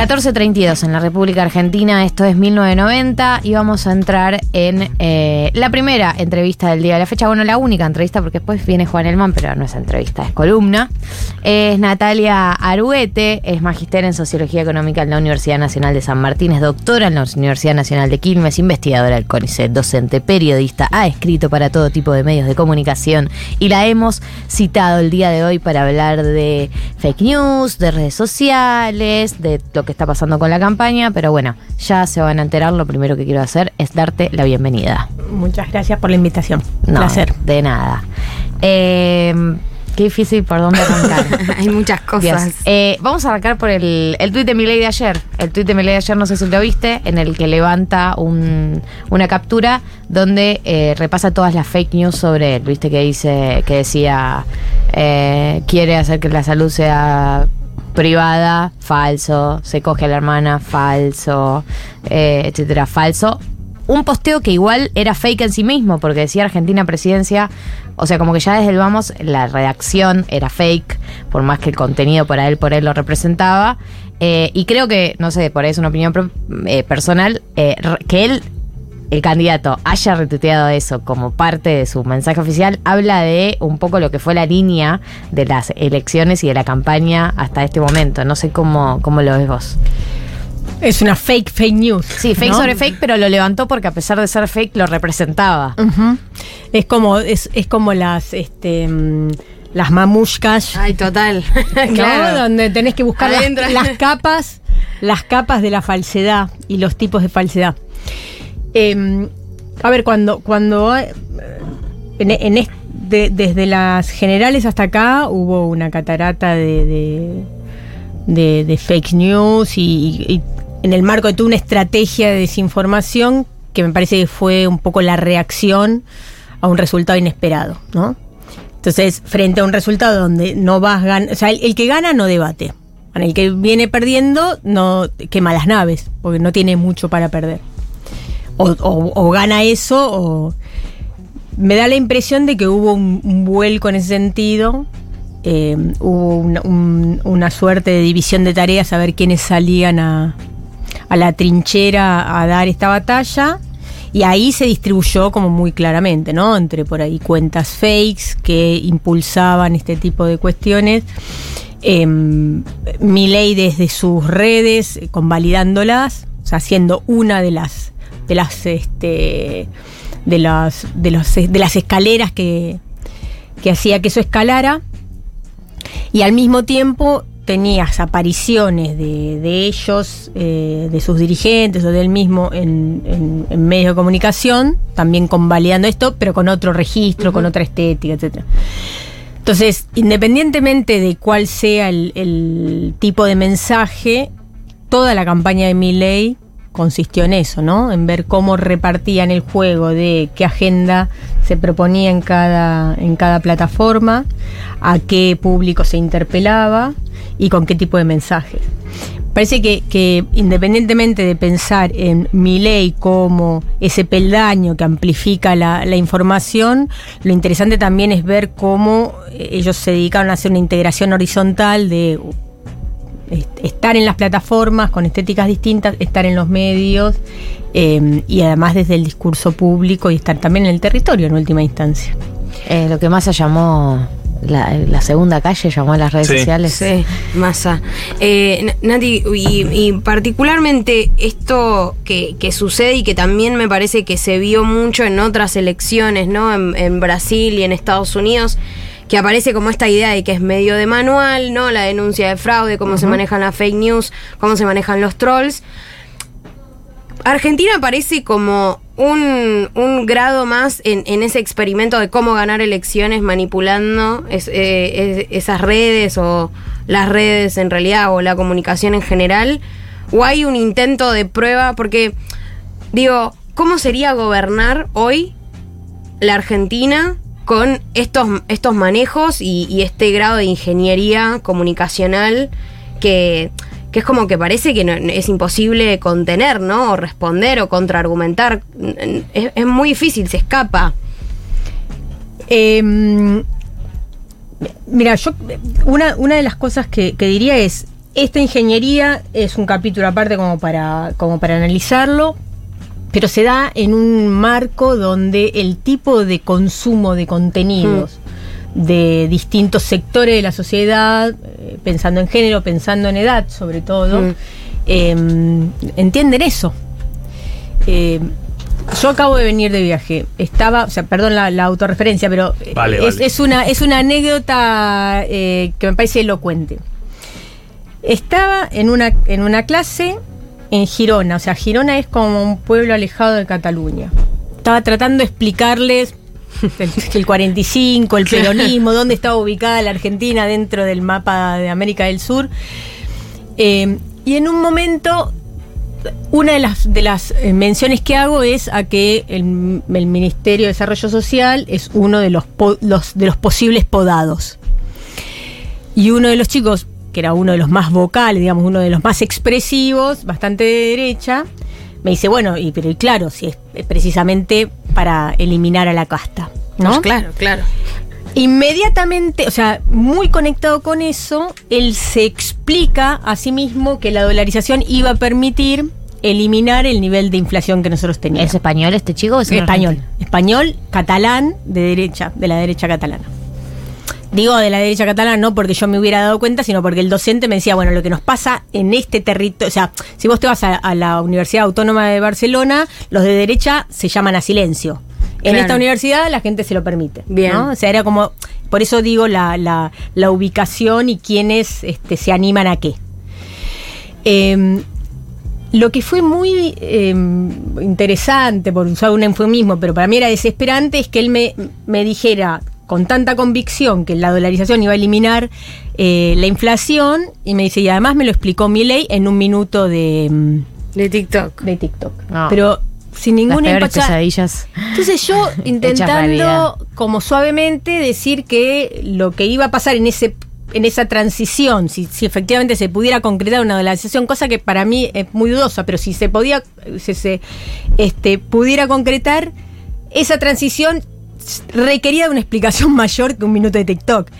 14.32 en la República Argentina, esto es 1990 y vamos a entrar en eh, la primera entrevista del día de la fecha, bueno, la única entrevista porque después viene Juan Elman, pero no es entrevista, es columna. Es Natalia Aruete, es magister en Sociología Económica en la Universidad Nacional de San Martín, es doctora en la Universidad Nacional de Quilmes, investigadora del CONICET, docente, periodista, ha escrito para todo tipo de medios de comunicación y la hemos citado el día de hoy para hablar de fake news, de redes sociales, de lo que está pasando con la campaña, pero bueno, ya se van a enterar. Lo primero que quiero hacer es darte la bienvenida. Muchas gracias por la invitación. No, Placer. De nada. Eh, qué difícil por dónde arrancar. Hay muchas cosas. Eh, vamos a arrancar por el, el tuit de Milei de ayer. El tuit de Milei de ayer, no sé si lo viste, en el que levanta un- una captura donde eh, repasa todas las fake news sobre él. Viste que dice, que decía, eh, quiere hacer que la salud sea privada, falso, se coge a la hermana, falso, eh, etcétera, falso. Un posteo que igual era fake en sí mismo, porque decía Argentina presidencia, o sea, como que ya desde el vamos, la redacción era fake, por más que el contenido para él, por él lo representaba. Eh, y creo que, no sé, por ahí es una opinión eh, personal, que él el candidato haya retuiteado eso como parte de su mensaje oficial, habla de un poco lo que fue la línea de las elecciones y de la campaña hasta este momento. No sé cómo, cómo lo ves vos. Es una fake, fake news. Sí, fake ¿no? sobre fake, pero lo levantó porque a pesar de ser fake lo representaba. Es como, es, es como las, este, mm, las mamushkas. Ay, total. ¿no? claro. Donde tenés que buscar las capas, las capas de la falsedad y los tipos de falsedad. Eh, a ver, cuando, cuando eh, en, en est- de- desde las generales hasta acá hubo una catarata de, de, fake news y, en el marco de toda una estrategia de desinformación que me parece que fue un poco la reacción a un resultado inesperado, ¿no? Entonces, frente a un resultado donde no vas ganando, o sea, el, el que gana no debate. El que viene perdiendo no quema las naves, porque no tiene mucho para perder. O, o- gana eso, o me da la impresión de que hubo un, vuelco en ese sentido. eh, hubo una, un- una suerte de división de tareas a ver quiénes salían a, a la trinchera a dar esta batalla. Y ahí se distribuyó como muy claramente, ¿no? Entre por ahí cuentas fakes que impulsaban este tipo de cuestiones. Eh, Milei desde sus redes, eh, convalidándolas, o sea, siendo una de las de las este de las de los de las escaleras que, que hacía que eso escalara. Y al mismo tiempo tenías apariciones de, de ellos, eh, de sus dirigentes o del mismo en, en- en medios de comunicación, también convalidando esto, pero con otro registro, con otra estética, etcétera. Entonces, independientemente de cuál sea el, el tipo de mensaje, toda la campaña de Milley consistió en eso, ¿no? En ver cómo repartían el juego de qué agenda se proponía en cada, en cada plataforma, a qué público se interpelaba y con qué tipo de mensajes. Parece que, que independientemente de pensar en mi ley como ese peldaño que amplifica la, la información, lo interesante también es ver cómo ellos se dedicaron a hacer una integración horizontal de estar en las plataformas con estéticas distintas, estar en los medios eh, y además desde el discurso público y estar también en el territorio en última instancia. Eh, lo que más se llamó la, la segunda calle, llamó a las redes Sí. sociales. Sí, masa. Eh, Nati, y, y particularmente esto que, que sucede y que también me parece que se vio mucho en otras elecciones, ¿no? En, en Brasil y en Estados Unidos, que aparece como esta idea de que es medio de manual, ¿no? La denuncia de fraude, cómo se manejan las fake news, cómo se manejan los trolls. Argentina parece como un, un grado más en, en ese experimento de cómo ganar elecciones manipulando es- eh, es- esas redes o las redes en realidad o la comunicación en general. O hay un intento de prueba, porque digo, ¿cómo sería gobernar hoy la Argentina con estos, estos manejos y, este grado de ingeniería comunicacional que, que es como que parece que no- es imposible contener, ¿no? O responder o contraargumentar. Es, muy difícil, se escapa. Eh, mira, yo una, una de las cosas que, que diría es, esta ingeniería es un capítulo aparte como para, como para analizarlo, pero se da en un marco donde el tipo de consumo de contenidos de distintos sectores de la sociedad, eh, pensando en género, pensando en edad sobre todo, Mm. eh, entienden eso. Eh, yo acabo de venir de viaje. Estaba, o sea, perdón la, la autorreferencia, pero eh, Vale, es, vale. es una, es una anécdota eh, que me parece elocuente. Estaba en una, en una clase en Girona, o sea, Girona es como un pueblo alejado de Cataluña. Estaba tratando de explicarles el, el 45, el peronismo, dónde estaba ubicada la Argentina dentro del mapa de América del Sur. Eh, y en un momento, una de las, de las eh, menciones que hago es a que el, el Ministerio de Desarrollo Social es uno de los, po- los- de los posibles podados. Y uno de los chicos, que era uno de los más vocales, digamos, uno de los más expresivos, bastante de derecha, me dice, bueno, y, pero y claro, si es precisamente para eliminar a la casta. ¿no? Pues claro, claro. Inmediatamente, o sea, muy conectado con eso, él se explica a sí mismo que la dolarización iba a permitir eliminar el nivel de inflación que nosotros teníamos. ¿Es español este chico o es un español, argentino? español, catalán, de derecha, de la derecha catalana. Digo de la derecha catalana no porque yo me hubiera dado cuenta, sino porque el docente me decía, bueno, lo que nos pasa en este territorio, o sea, si vos te vas a, a la Universidad Autónoma de Barcelona, los de derecha se llaman a silencio. En Claro. esta universidad la gente se lo permite. Bien. ¿no? O sea, era como, por eso digo la, la, la ubicación y quiénes este, se animan a qué. Eh, lo que fue muy eh, interesante, por usar un eufemismo, pero para mí era desesperante, es que él me, me dijera con tanta convicción que la dolarización iba a eliminar eh, la inflación, y me dice, y además me lo explicó mi ley en un minuto de, mm, De TikTok. de TikTok. No. Pero sin Las ninguna pesadillas. entonces yo intentando como suavemente decir que lo que iba a pasar en ese en esa transición, si, si efectivamente se pudiera concretar una dolarización, cosa que para mí es muy dudosa, pero si se podía, si se este, pudiera concretar, esa transición requería de una explicación mayor que un minuto de TikTok.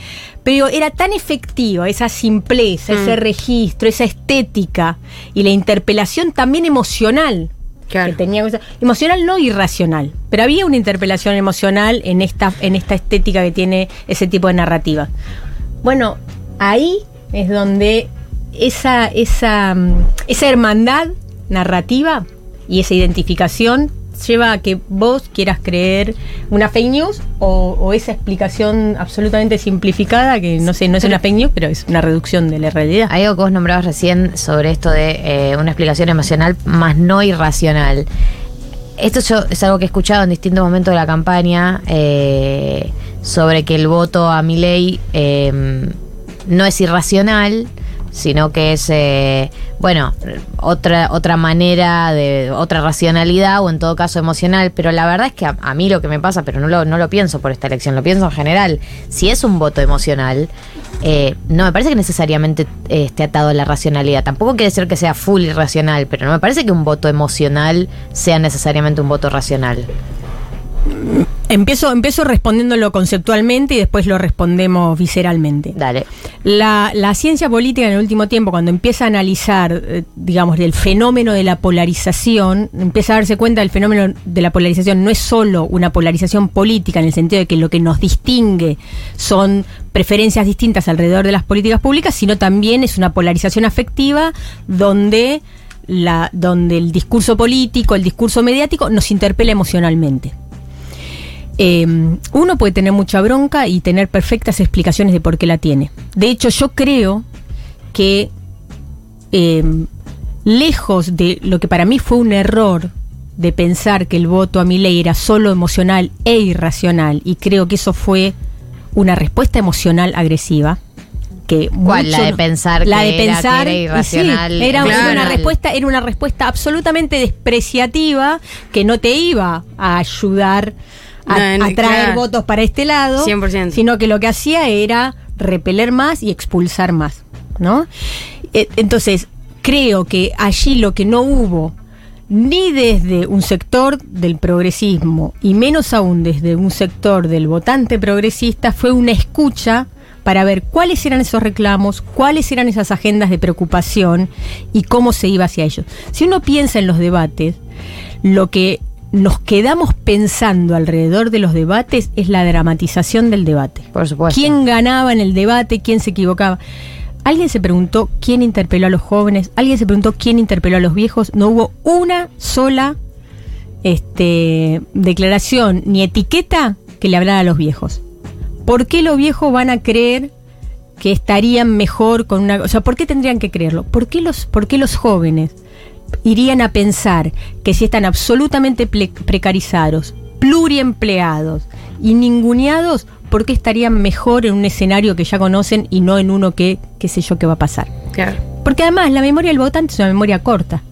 Pero era tan efectiva esa simpleza, ese registro, esa estética y la interpelación también emocional Claro. que tenía emocional no irracional, pero había una interpelación emocional en esta en esta estética que tiene ese tipo de narrativa. Bueno, ahí es donde esa esa mm, esa hermandad narrativa y esa identificación lleva a que vos quieras creer una fake news o, o esa explicación absolutamente simplificada que no sé, no es una fake news, pero es una reducción de la realidad. Hay algo que vos nombrabas recién sobre esto de eh, una explicación emocional más no irracional. Esto yo, es algo que he escuchado en distintos momentos de la campaña eh, sobre que el voto a mi ley no es irracional, sino que es, eh, bueno, otra, otra manera de, otra racionalidad o en todo caso emocional, pero la verdad es que a, mí lo que me pasa, pero no lo, no lo pienso por esta elección, lo pienso en general, si es un voto emocional, eh, no me parece que necesariamente eh, esté atado a la racionalidad, tampoco quiere decir que sea full irracional, pero no me parece que un voto emocional sea necesariamente un voto racional. Empiezo, empiezo respondiéndolo conceptualmente y después lo respondemos visceralmente. Dale. La, la ciencia política en el último tiempo, cuando empieza a analizar, eh, digamos, el fenómeno de la polarización, empieza a darse cuenta del fenómeno de la polarización no es solo una polarización política en el sentido de que lo que nos distingue son preferencias distintas alrededor de las políticas públicas, sino también es una polarización afectiva donde, la, donde el discurso político, el discurso mediático nos interpela emocionalmente. Eh, uno puede tener mucha bronca y tener perfectas explicaciones de por qué la tiene. De hecho, yo creo que eh, lejos de lo que para mí fue un error de pensar que el voto a mi ley era solo emocional e irracional, y creo que eso fue una respuesta emocional agresiva. Que ¿Cuál? La de pensar la que de era- pensar que era y sí, irracional, era, una respuesta era una respuesta absolutamente despreciativa que no te iba a ayudar a, No, en- a traer claro. votos para este lado, 100%. sino que lo que hacía era repeler más y expulsar más, ¿no? Eh, Entonces, creo que allí lo que no hubo ni desde un sector del progresismo y menos aún desde un sector del votante progresista fue una escucha para ver cuáles eran esos reclamos, cuáles eran esas agendas de preocupación y cómo se iba hacia ellos. Si uno piensa en los debates, lo que nos quedamos pensando alrededor de los debates es la dramatización del debate. Por supuesto. ¿Quién ganaba en el debate? ¿Quién se equivocaba? Alguien se preguntó quién interpeló a los jóvenes, alguien se preguntó quién interpeló a los viejos. No hubo una sola este, declaración ni etiqueta que le hablara a los viejos. ¿Por qué los viejos van a creer que estarían mejor con una... O sea, ¿por qué tendrían que creerlo? ¿Por qué los, por qué los jóvenes irían a pensar que si están absolutamente precarizados, pluriempleados y ninguneados, ¿por qué estarían mejor en un escenario que ya conocen y no en uno que, qué sé yo, qué va a pasar? Claro. Porque además la memoria del votante es una memoria corta.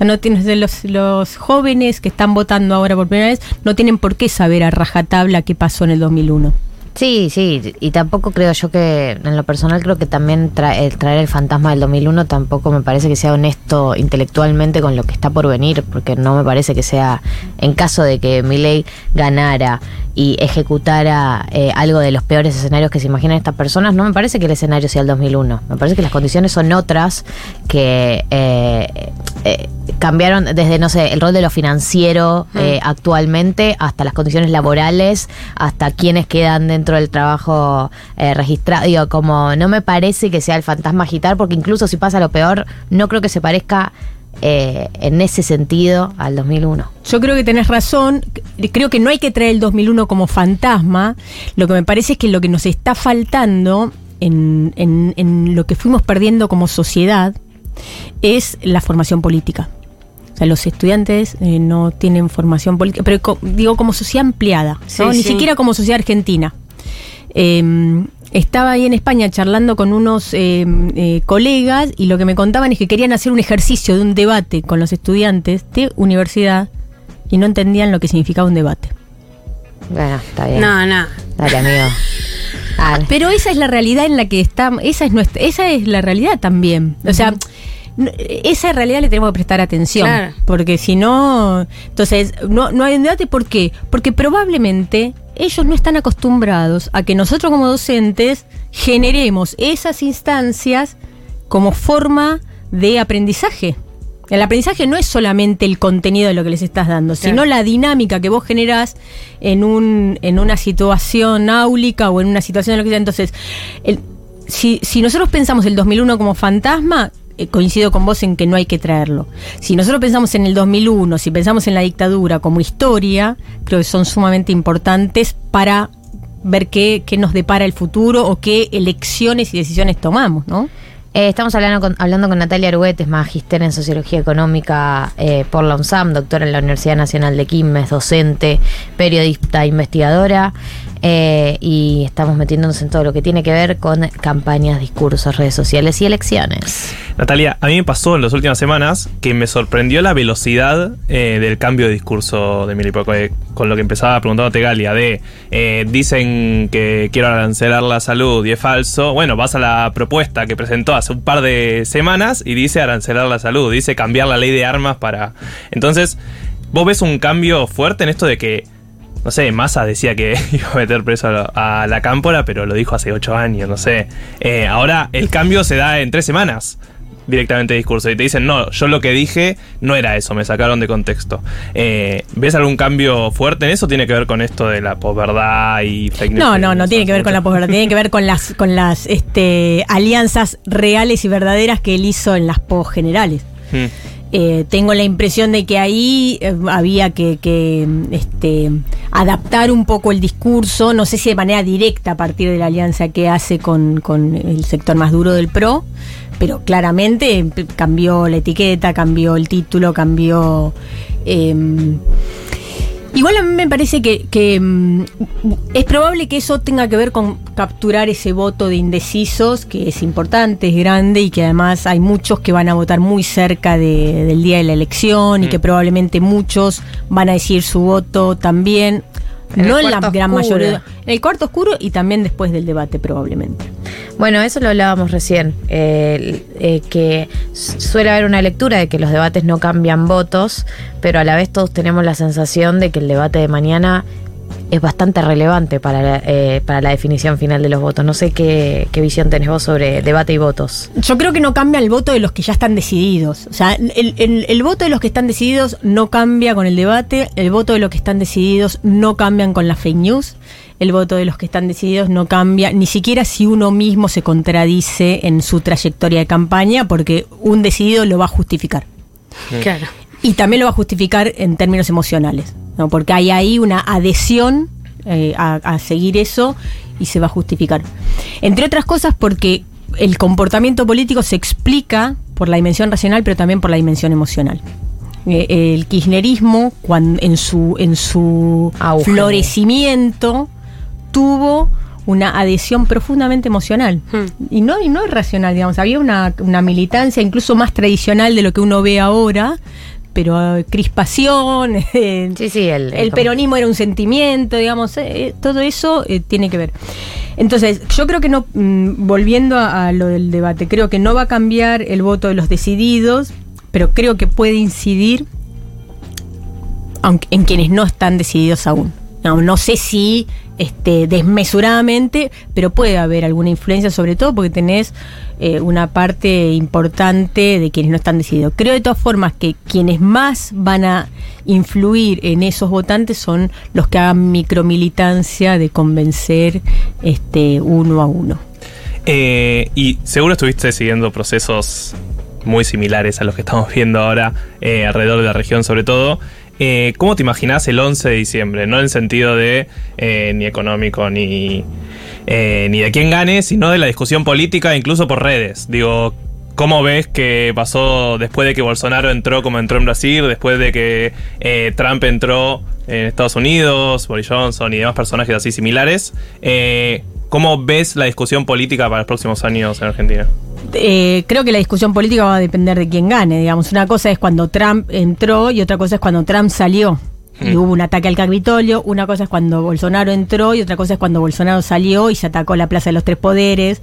No tienes de los, los jóvenes que están votando ahora por primera vez no tienen por qué saber a rajatabla qué pasó en el 2001. Sí, sí, y tampoco creo yo que, en lo personal, creo que también el traer el fantasma del 2001 tampoco me parece que sea honesto intelectualmente con lo que está por venir, porque no me parece que sea, en caso de que Milei ganara y ejecutara eh, algo de los peores escenarios que se imaginan estas personas, no me parece que el escenario sea el 2001. Me parece que las condiciones son otras que eh, eh, cambiaron desde, no sé, el rol de lo financiero eh, actualmente hasta las condiciones laborales, hasta quienes quedan dentro del trabajo eh, registrado. Digo, como no me parece que sea el fantasma agitar, porque incluso si pasa lo peor, no creo que se parezca eh, en ese sentido al 2001. Yo creo que tenés razón, creo que no hay que traer el 2001 como fantasma, lo que me parece es que lo que nos está faltando en, en- en lo que fuimos perdiendo como sociedad es la formación política. O sea, los estudiantes eh, no tienen formación política, pero co- digo como sociedad ampliada, ¿no? Sí, ni sí. siquiera como sociedad argentina. Eh, estaba ahí en España charlando con unos eh, eh, colegas y lo que me contaban es que querían hacer un ejercicio de un debate con los estudiantes de universidad y no entendían lo que significaba un debate. Bueno, está bien. No, no. Dale, amigo. Dale. Pero esa es la realidad en la que estamos, esa es nuestra, esa es la realidad también. O sea, esa realidad le tenemos que prestar atención. Claro. Porque si no, entonces, no, no hay un debate, ¿por qué? Porque probablemente ellos no están acostumbrados a que nosotros como docentes generemos esas instancias como forma de aprendizaje. El aprendizaje no es solamente el contenido de lo que les estás dando, Claro. sino la dinámica que vos generás en, un, en una situación áulica o en una situación de lo que sea. Entonces, el- si, si nosotros pensamos el 2001 como fantasma, eh, coincido con vos en que no hay que traerlo. Si nosotros pensamos en el 2001, si pensamos en la dictadura como historia, creo que son sumamente importantes para ver qué, qué nos depara el futuro o qué elecciones y decisiones tomamos, ¿no? Eh, estamos hablando con, hablando con Natalia Arguet, es magíster en Sociología Económica eh, por la UNSAM, doctora en la Universidad Nacional de Quilmes, docente, periodista, investigadora, eh, y estamos metiéndonos en todo lo que tiene que ver con campañas, discursos, redes sociales y elecciones. Natalia, a mí me pasó en las últimas semanas que me sorprendió la velocidad eh, del cambio de discurso de Milei, porque con lo que empezaba preguntándote Galia, de eh, dicen que quiero arancelar la salud y es falso. Bueno, vas a la propuesta que presentó hace un par de semanas y dice arancelar la salud, dice cambiar la ley de armas para... Entonces, ¿vos ves un cambio fuerte en esto de que no sé, Massa decía que iba a meter preso a, la- a la cámpora, pero lo dijo hace ocho años, no sé. Eh, ahora el cambio se da en tres semanas directamente de discurso y te dicen, no, yo lo que dije no era eso, me sacaron de contexto. Eh, ¿Ves algún cambio fuerte en eso? ¿Tiene que ver con esto de la posverdad y fake news? No, no, no tiene que ver con la posverdad, tiene que ver con las, con las este, alianzas reales y verdaderas que él hizo en las posgenerales. Hmm. Eh, tengo la impresión de que ahí eh, había que, este, adaptar un poco el discurso, no sé si de manera directa a partir de la alianza que hace con, el sector más duro del PRO, pero claramente cambió la etiqueta, cambió el título, cambió... em, Igual a mí me parece que, que, mm, es probable que eso tenga que ver con capturar ese voto de indecisos, que es importante, es grande y que además hay muchos que van a votar muy cerca de- del día de la elección y Mm. que probablemente muchos van a decir su voto también. En no en la gran oscuro. mayoría. En el cuarto oscuro y también después del debate, probablemente. Bueno, eso lo hablábamos recién, eh, eh, que suele haber una lectura de que los debates no cambian votos, pero a la vez todos tenemos la sensación de que el debate de mañana es bastante relevante para la, eh, para la definición final de los votos. No sé qué, qué visión tenés vos sobre debate y votos. Yo creo que no cambia el voto de los que ya están decididos. O sea, el, el- el voto de los que están decididos no cambia con el debate, el voto de los que están decididos no cambian con la fake news, el voto de los que están decididos no cambia, ni siquiera si uno mismo se contradice en su trayectoria de campaña, porque un decidido lo va a justificar. Claro. Y también lo va a justificar en términos emocionales, ¿no? porque hay ahí una adhesión eh, a, a seguir eso y se va a justificar. Entre otras cosas porque el comportamiento político se explica por la dimensión racional, pero también por la dimensión emocional. Eh, el kirchnerismo, cuando, en su, en su Auge. florecimiento, tuvo una adhesión profundamente emocional. Hmm. Y no, y no es racional, digamos. Había una, una militancia incluso más tradicional de lo que uno ve ahora, pero eh, crispación, eh, Sí, sí, el, el peronismo era un sentimiento, digamos, eh, eh, todo eso eh, tiene que ver. Entonces, yo creo que no, mm, volviendo a, a lo del debate, creo que no va a cambiar el voto de los decididos, pero creo que puede incidir aunque, en quienes no están decididos aún. No, sé si este, desmesuradamente, pero puede haber alguna influencia, sobre todo porque tenés eh, una parte importante de quienes no están decididos. Creo de todas formas que quienes más van a influir en esos votantes son los que hagan micromilitancia de convencer este, uno a uno. Eh, y seguro estuviste siguiendo procesos muy similares a los que estamos viendo ahora eh, alrededor de la región sobre todo. Eh, ¿Cómo te imaginás el 11 de diciembre? No en sentido de eh, ni económico ni, eh, ni de quién gane, sino de la discusión política, incluso por redes. Digo, ¿cómo ves que pasó después de que Bolsonaro entró como entró en Brasil, después de que Trump entró en Estados Unidos, Boris Johnson y demás personajes así similares? ¿Cómo ves la discusión política para los próximos años en Argentina? Eh, creo que la discusión política va a depender de quién gane. Digamos, una cosa es cuando Trump entró y otra cosa es cuando Trump salió. Y Mm. hubo un ataque al Capitolio, una cosa es cuando Bolsonaro entró y otra cosa es cuando Bolsonaro salió y se atacó la Plaza de los Tres Poderes.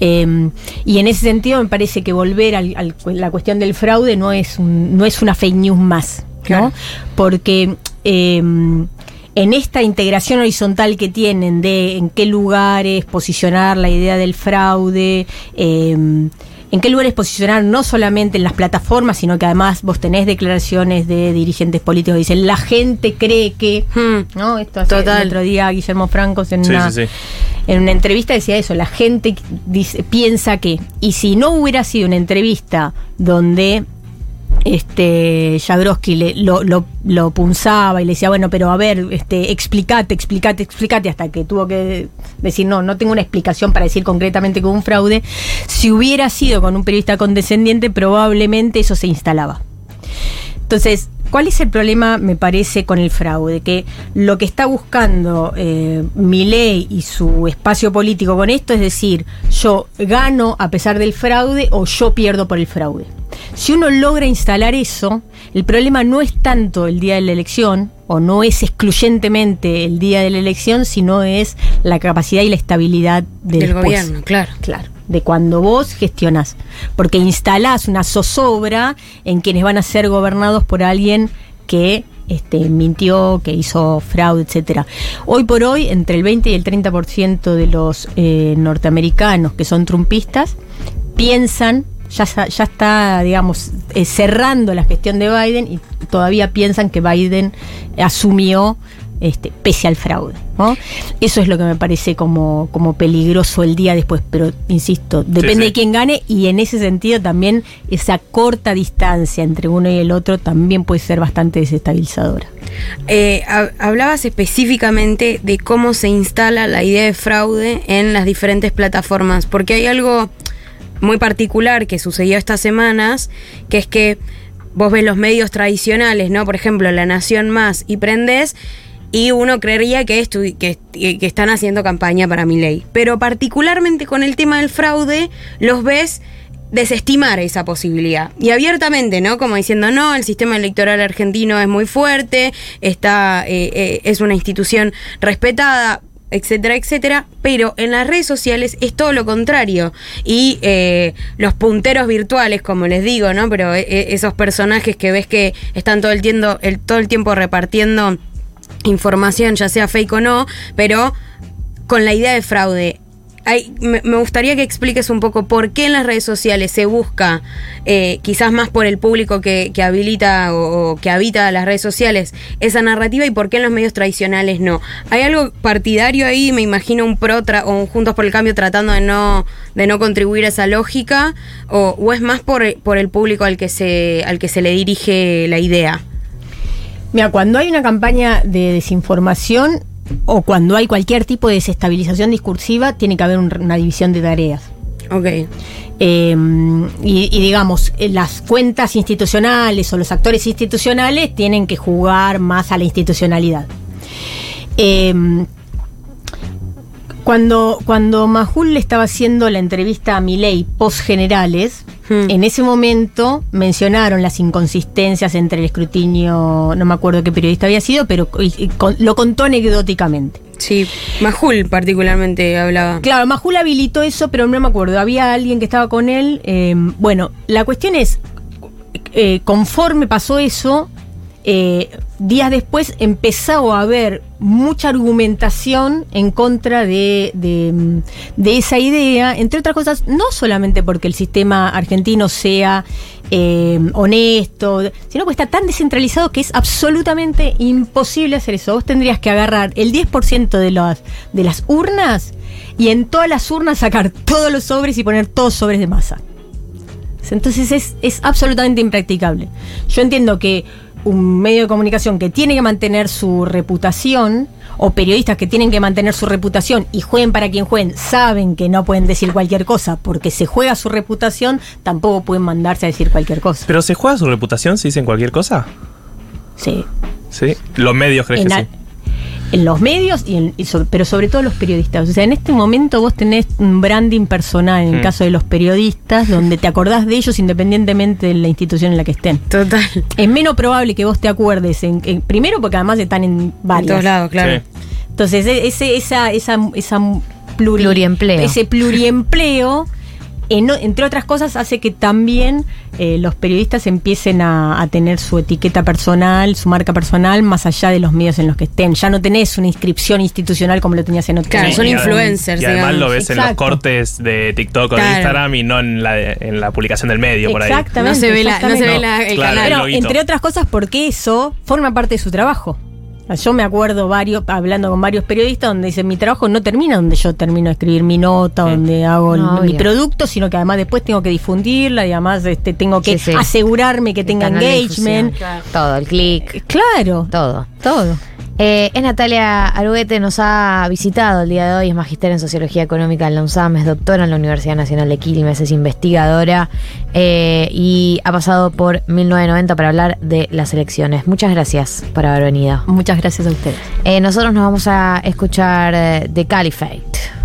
Eh, y en ese sentido me parece que volver a la cuestión del fraude no es, un- no es una fake news más, ¿no? Claro. Porque eh, en esta integración horizontal que tienen de en qué lugares posicionar la idea del fraude, eh, en qué lugares posicionar no solamente en las plataformas, sino que además vos tenés declaraciones de dirigentes políticos que dicen la gente cree que, Hmm. ¿no? Esto hace Total. el otro día Guillermo Francos en Sí, una sí, sí. en una entrevista decía eso, la gente dice, piensa que, y si no hubiera sido una entrevista donde este Jagroski le, lo, lo, lo punzaba y le decía, bueno, pero a ver, este, explicate, explicate, explicate, hasta que tuvo que decir, no, no tengo una explicación para decir concretamente que hubo un fraude. Si hubiera sido con un periodista condescendiente, probablemente eso se instalaba. Entonces, ¿cuál es el problema, me parece, con el fraude? Que lo que está buscando eh, Milei y su espacio político con esto es decir, yo gano a pesar del fraude o yo pierdo por el fraude. Si uno logra instalar eso, el problema no es tanto el día de la elección, o no es excluyentemente el día de la elección, sino es la capacidad y la estabilidad del, Del gobierno, claro. Claro, de cuando vos gestionás. Porque instalás una zozobra en quienes van a ser gobernados por alguien que este, mintió, que hizo fraude, etcétera. Hoy por hoy, entre el 20 y el 30% de los eh, norteamericanos que son trumpistas piensan, ya, ya está, digamos, eh, cerrando la gestión de Biden y todavía piensan que Biden asumió este, pese al fraude. ¿no? Eso es lo que me parece como, como peligroso el día después, pero insisto, depende sí. de quién gane y en ese sentido también esa corta distancia entre uno y el otro también puede ser bastante desestabilizadora. Eh, hab- hablabas específicamente de cómo se instala la idea de fraude en las diferentes plataformas, porque hay algo muy particular que sucedió estas semanas, que es que vos ves los medios tradicionales, ¿no? Por ejemplo, La Nación Más y Prendés, y uno creería que, que, están haciendo campaña para mi ley. Pero particularmente con el tema del fraude, los ves desestimar esa posibilidad. Y abiertamente, ¿no? Como diciendo, no, el sistema electoral argentino es muy fuerte, está, eh, eh, es una institución respetada etcétera, etcétera, pero en las redes sociales es todo lo contrario. Y eh, los punteros virtuales, como les digo, ¿no? Pero esos personajes que ves que están todo el tiempo, el, todo el tiempo repartiendo información, ya sea fake o no, pero con la idea de fraude. Me, gustaría que expliques un poco por qué en las redes sociales se busca, eh, quizás más por el público que, habilita o, que habita las redes sociales, esa narrativa y por qué en los medios tradicionales no. ¿Hay algo partidario ahí? Me imagino un pro tra- o un Juntos por el Cambio tratando de no, de no contribuir a esa lógica, o, o es más por, por el público al que, se, al que se le dirige la idea. Mira, cuando hay una campaña de desinformación o cuando hay cualquier tipo de desestabilización discursiva, tiene que haber un- una división de tareas. Ok. Eh, y, y digamos, eh, las cuentas institucionales o los actores institucionales tienen que jugar más a la institucionalidad. Eh, cuando, cuando Majul le estaba haciendo la entrevista a Milei post generales, Hmm. en ese momento mencionaron las inconsistencias entre el escrutinio, no me acuerdo qué periodista había sido, pero lo contó anecdóticamente. Sí, Majul particularmente hablaba. Claro, Majul habilitó eso, pero no me acuerdo. Había alguien que estaba con él. eh, bueno, la cuestión es, eh, conforme pasó eso, eh, días después empezó a haber mucha argumentación en contra de, de, esa idea, entre otras cosas, no solamente porque el sistema argentino sea eh, honesto, sino porque está tan descentralizado que es absolutamente imposible hacer eso. Vos tendrías que agarrar el 10% de las, de las urnas y en todas las urnas sacar todos los sobres y poner todos sobres de masa. Entonces es, es absolutamente impracticable. Yo entiendo que un medio de comunicación que tiene que mantener su reputación, o periodistas que tienen que mantener su reputación y jueguen para quien jueguen, saben que no pueden decir cualquier cosa porque se juega su reputación, tampoco pueden mandarse a decir cualquier cosa. ¿Pero se juega su reputación si dicen cualquier cosa? Sí. Sí. Los medios crees En, que sí. En los medios, y en- y sobre- pero sobre todo los periodistas. O sea, en este momento vos tenés un branding personal en el Mm. caso de los periodistas, donde te acordás de ellos independientemente de la institución en la que estén. Total. Es menos probable que vos te acuerdes, en, en- primero porque además están en En varios. todos lados, claro. Sí. Entonces, e- ese, esa, esa, esa pluri- Pluriempleo. Ese pluriempleo, en- entre otras cosas, hace que también eh, los periodistas empiecen a, a tener su etiqueta personal, su marca personal, más allá de los medios en los que estén. Ya no tenés una inscripción institucional como lo tenías en otro Claro, son y influencers, Y además digamos. lo ves en los cortes de TikTok o de. Instagram y no en la, en la publicación del medio por ahí. Exactamente. No se ve, la, no se ve la- el Claro, canal. Pero, entre otras cosas, porque eso forma parte de su trabajo. Yo me acuerdo varios, hablando con varios periodistas, donde dicen mi trabajo no termina donde yo termino de escribir mi nota, donde hago No, mi obvio. producto, sino que además después tengo que difundirla y además este, tengo que Sí, sí. asegurarme que El tenga engagement. difusión. Todo, el clic, Claro, todo. todo. Eh, es Natalia Aruguete, nos ha visitado el día de hoy, es magister en Sociología Económica en la UNSAM, es doctora en la Universidad Nacional de Quilmes, es investigadora eh, y ha pasado por 1990 para hablar de las elecciones. Muchas gracias por haber venido. Muchas gracias a ustedes. Eh, nosotros nos vamos a escuchar The Caliphate.